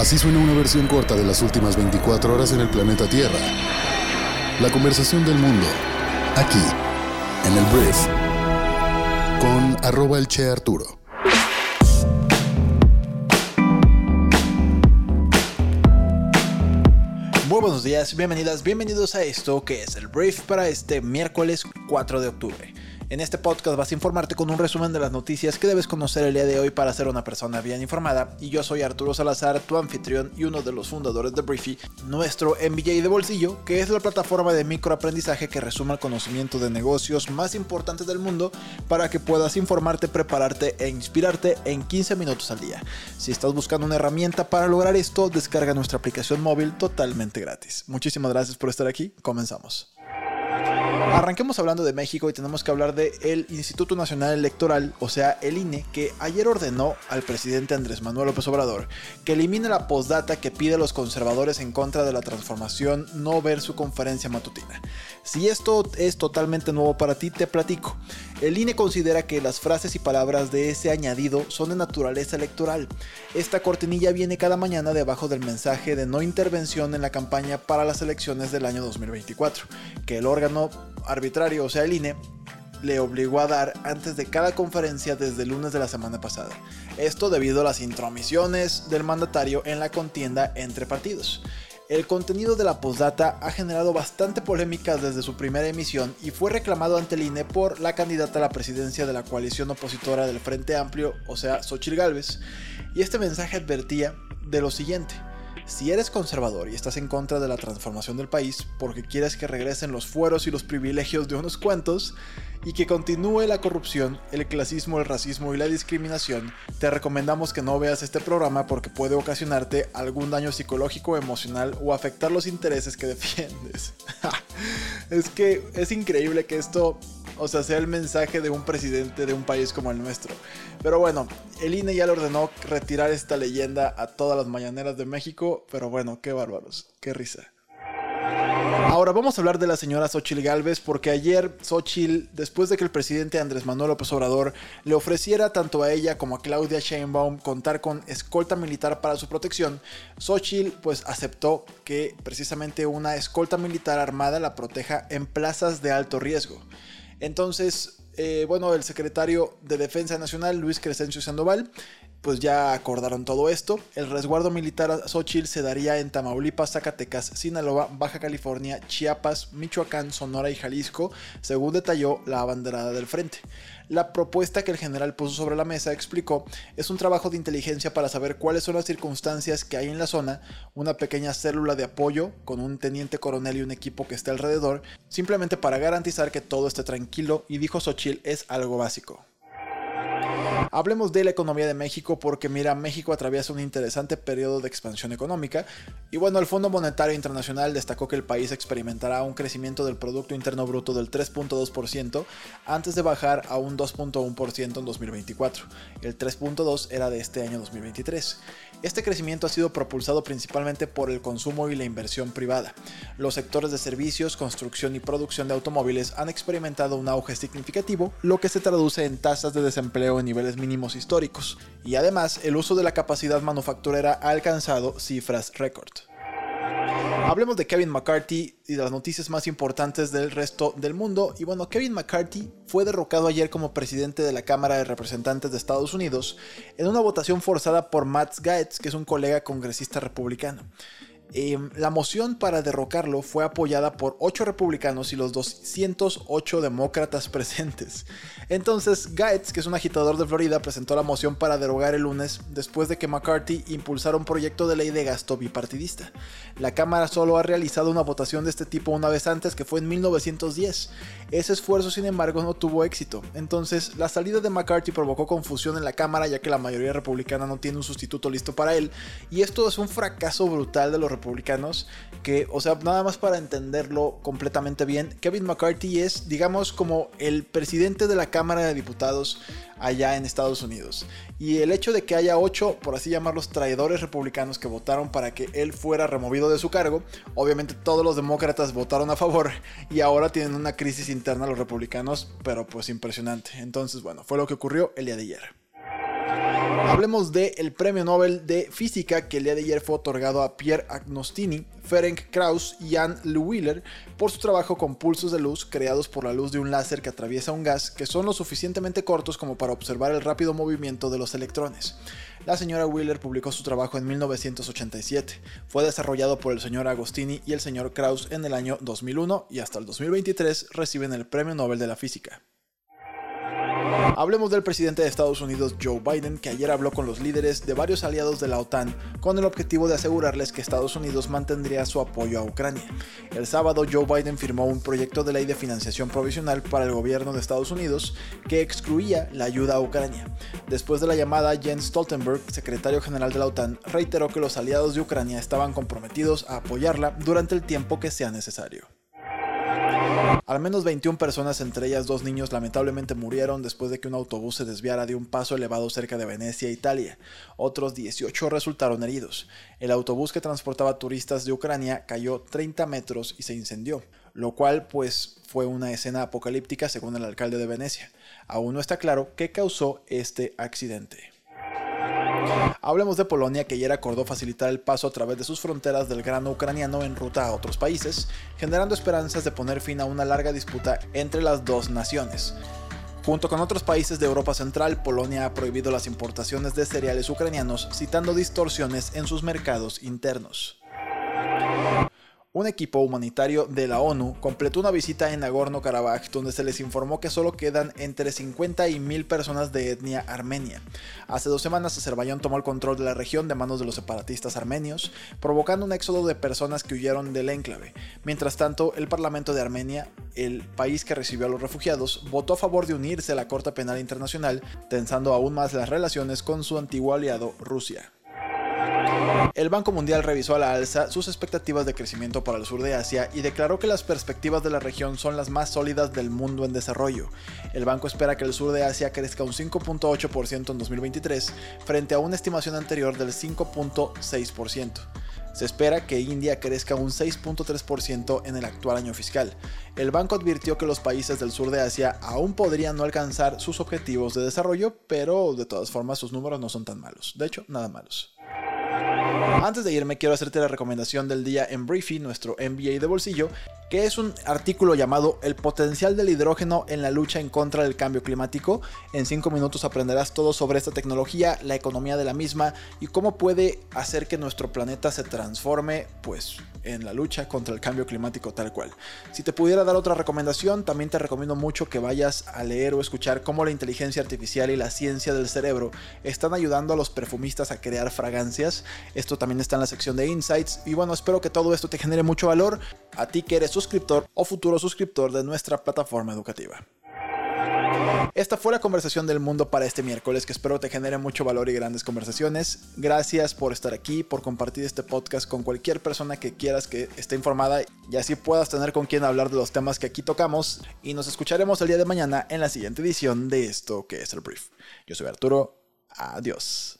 Así suena una versión corta de las últimas 24 horas en el planeta Tierra. La conversación del mundo, aquí, en el Brief, con arroba el Che Arturo. Muy buenos días, bienvenidas, bienvenidos a esto que es el Brief para este miércoles 4 de octubre. En este podcast vas a informarte con un resumen de las noticias que debes conocer el día de hoy para ser una persona bien informada. Y yo soy Arturo Salazar, tu anfitrión y uno de los fundadores de Briefy, nuestro MBA de bolsillo, que es la plataforma de microaprendizaje que resume el conocimiento de negocios más importantes del mundo para que puedas informarte, prepararte e inspirarte en 15 minutos al día. Si estás buscando una herramienta para lograr esto, descarga nuestra aplicación móvil totalmente gratis. Muchísimas gracias por estar aquí, comenzamos. Arranquemos hablando de México y tenemos que hablar del el Instituto Nacional Electoral, o sea, el INE, que ayer ordenó al presidente Andrés Manuel López Obrador que elimine la postdata que pide a los conservadores en contra de la transformación no ver su conferencia matutina. Si esto es totalmente nuevo para ti, te platico. El INE considera que las frases y palabras de ese añadido son de naturaleza electoral. Esta cortinilla viene cada mañana debajo del mensaje de no intervención en la campaña para las elecciones del año 2024, que el órgano arbitrario, o sea el INE, le obligó a dar antes de cada conferencia desde el lunes de la semana pasada. Esto debido a las intromisiones del mandatario en la contienda entre partidos. El contenido de la postdata ha generado bastante polémica desde su primera emisión y fue reclamado ante el INE por la candidata a la presidencia de la coalición opositora del Frente Amplio, o sea, Xochitl Gálvez, y este mensaje advertía de lo siguiente. Si eres conservador y estás en contra de la transformación del país porque quieres que regresen los fueros y los privilegios de unos cuantos y que continúe la corrupción, el clasismo, el racismo y la discriminación, te recomendamos que no veas este programa porque puede ocasionarte algún daño psicológico, emocional o afectar los intereses que defiendes. es que es increíble que esto o sea, sea el mensaje de un presidente de un país como el nuestro. Pero bueno, el INE ya le ordenó retirar esta leyenda a todas las mañaneras de México, pero bueno, qué bárbaros, qué risa. Ahora vamos a hablar de la señora Xochil Gálvez porque ayer Xochil, después de que el presidente Andrés Manuel López Obrador le ofreciera tanto a ella como a Claudia Sheinbaum contar con escolta militar para su protección, Xochil pues aceptó que precisamente una escolta militar armada la proteja en plazas de alto riesgo. Entonces, eh, bueno, el secretario de Defensa Nacional, Luis Crescencio Sandoval, pues ya acordaron todo esto. El resguardo militar a Xochitl se daría en Tamaulipas, Zacatecas, Sinaloa, Baja California, Chiapas, Michoacán, Sonora y Jalisco, según detalló la abanderada del frente. La propuesta que el general puso sobre la mesa, explicó, es un trabajo de inteligencia para saber cuáles son las circunstancias que hay en la zona, una pequeña célula de apoyo con un teniente coronel y un equipo que esté alrededor, simplemente para garantizar que todo esté tranquilo y dijo Xochitl es algo básico. Hablemos de la economía de México porque mira, México atraviesa un interesante periodo de expansión económica y bueno, el Fondo Monetario Internacional destacó que el país experimentará un crecimiento del Producto Interno Bruto del 3.2% antes de bajar a un 2.1% en 2024. El 3.2 era de este año 2023. Este crecimiento ha sido propulsado principalmente por el consumo y la inversión privada. Los sectores de servicios, construcción y producción de automóviles han experimentado un auge significativo, lo que se traduce en tasas de desempleo en niveles mínimos históricos. Y además, el uso de la capacidad manufacturera ha alcanzado cifras récord. Hablemos de Kevin McCarthy y de las noticias más importantes del resto del mundo. Y bueno, Kevin McCarthy fue derrocado ayer como presidente de la Cámara de Representantes de Estados Unidos en una votación forzada por Matt Gaetz, que es un colega congresista republicano. Em, la moción para derrocarlo fue apoyada por 8 republicanos y los 208 demócratas presentes. Entonces, Gaetz, que es un agitador de Florida, presentó la moción para derogar el lunes después de que McCarthy impulsara un proyecto de ley de gasto bipartidista. La Cámara solo ha realizado una votación de este tipo una vez antes, que fue en 1910. Ese esfuerzo, sin embargo, no tuvo éxito. Entonces, la salida de McCarthy provocó confusión en la Cámara, ya que la mayoría republicana no tiene un sustituto listo para él, y esto es un fracaso brutal de los republicanos que, o sea, nada más para entenderlo completamente bien, Kevin McCarthy es, digamos, como el presidente de la Cámara de Diputados allá en Estados Unidos. Y el hecho de que haya ocho, por así llamarlos, traidores republicanos que votaron para que él fuera removido de su cargo, obviamente todos los demócratas votaron a favor y ahora tienen una crisis interna los republicanos, pero pues impresionante. Entonces, bueno, fue lo que ocurrió el día de ayer. Hablemos del premio Nobel de Física que el día de ayer fue otorgado a Pierre Agnostini, Ferenc Krauss y Jan Lewiller por su trabajo con pulsos de luz creados por la luz de un láser que atraviesa un gas que son lo suficientemente cortos como para observar el rápido movimiento de los electrones. La señora Wheeler publicó su trabajo en 1987. Fue desarrollado por el señor Agostini y el señor Krauss en el año 2001 y hasta el 2023 reciben el Premio Nobel de la Física. Hablemos del presidente de Estados Unidos Joe Biden, que ayer habló con los líderes de varios aliados de la OTAN con el objetivo de asegurarles que Estados Unidos mantendría su apoyo a Ucrania. El sábado Joe Biden firmó un proyecto de ley de financiación provisional para el gobierno de Estados Unidos que excluía la ayuda a Ucrania. Después de la llamada, Jens Stoltenberg, secretario general de la OTAN, reiteró que los aliados de Ucrania estaban comprometidos a apoyarla durante el tiempo que sea necesario. Al menos 21 personas, entre ellas dos niños, lamentablemente murieron después de que un autobús se desviara de un paso elevado cerca de Venecia, Italia. Otros 18 resultaron heridos. El autobús que transportaba turistas de Ucrania cayó 30 metros y se incendió, lo cual pues fue una escena apocalíptica según el alcalde de Venecia. Aún no está claro qué causó este accidente. Hablemos de Polonia que ayer acordó facilitar el paso a través de sus fronteras del grano ucraniano en ruta a otros países, generando esperanzas de poner fin a una larga disputa entre las dos naciones. Junto con otros países de Europa Central, Polonia ha prohibido las importaciones de cereales ucranianos, citando distorsiones en sus mercados internos. Un equipo humanitario de la ONU completó una visita en Nagorno-Karabaj donde se les informó que solo quedan entre 50 y 1000 personas de etnia armenia. Hace dos semanas Azerbaiyán tomó el control de la región de manos de los separatistas armenios, provocando un éxodo de personas que huyeron del enclave. Mientras tanto, el Parlamento de Armenia, el país que recibió a los refugiados, votó a favor de unirse a la Corte Penal Internacional, tensando aún más las relaciones con su antiguo aliado Rusia. El Banco Mundial revisó a la alza sus expectativas de crecimiento para el sur de Asia y declaró que las perspectivas de la región son las más sólidas del mundo en desarrollo. El banco espera que el sur de Asia crezca un 5.8% en 2023 frente a una estimación anterior del 5.6%. Se espera que India crezca un 6.3% en el actual año fiscal. El banco advirtió que los países del sur de Asia aún podrían no alcanzar sus objetivos de desarrollo, pero de todas formas sus números no son tan malos. De hecho, nada malos. Antes de irme, quiero hacerte la recomendación del día en Briefy, nuestro MBA de bolsillo, que es un artículo llamado El potencial del hidrógeno en la lucha en contra del cambio climático. En 5 minutos aprenderás todo sobre esta tecnología, la economía de la misma y cómo puede hacer que nuestro planeta se transforme, pues, en la lucha contra el cambio climático tal cual. Si te pudiera dar otra recomendación, también te recomiendo mucho que vayas a leer o escuchar cómo la inteligencia artificial y la ciencia del cerebro están ayudando a los perfumistas a crear fragancias. Esto también está en la sección de Insights. Y bueno, espero que todo esto te genere mucho valor a ti que eres suscriptor o futuro suscriptor de nuestra plataforma educativa. Esta fue la conversación del mundo para este miércoles que espero te genere mucho valor y grandes conversaciones. Gracias por estar aquí, por compartir este podcast con cualquier persona que quieras que esté informada y así puedas tener con quien hablar de los temas que aquí tocamos. Y nos escucharemos el día de mañana en la siguiente edición de esto que es el brief. Yo soy Arturo. Adiós.